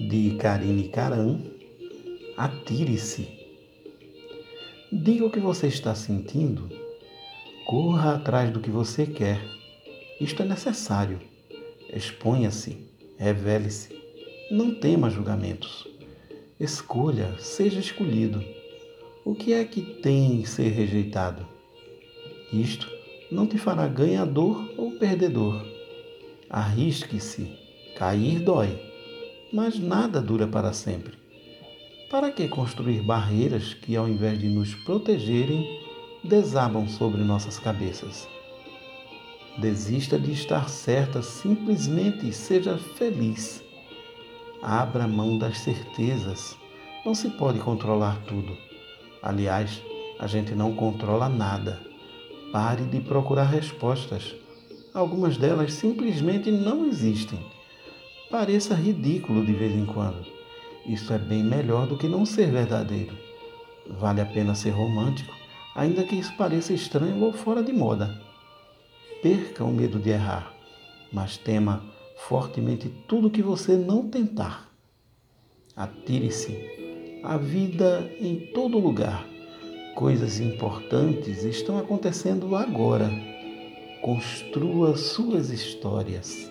de Karine Karam, atire-se. Diga o que você está sentindo. Corra atrás do que você quer. Isto é necessário. Exponha-se, revele-se. Não tema julgamentos. Escolha, seja escolhido. O que é que tem em ser rejeitado? Isto não te fará ganhador ou perdedor. Arrisque-se, cair dói mas nada dura para sempre. Para que construir barreiras que, ao invés de nos protegerem, desabam sobre nossas cabeças? Desista de estar certa, simplesmente seja feliz. Abra mão das certezas. Não se pode controlar tudo. Aliás, a gente não controla nada. Pare de procurar respostas. Algumas delas simplesmente não existem pareça ridículo de vez em quando. Isso é bem melhor do que não ser verdadeiro. Vale a pena ser romântico, ainda que isso pareça estranho ou fora de moda. Perca o medo de errar, mas tema fortemente tudo que você não tentar. Atire-se. A vida em todo lugar. Coisas importantes estão acontecendo agora. Construa suas histórias.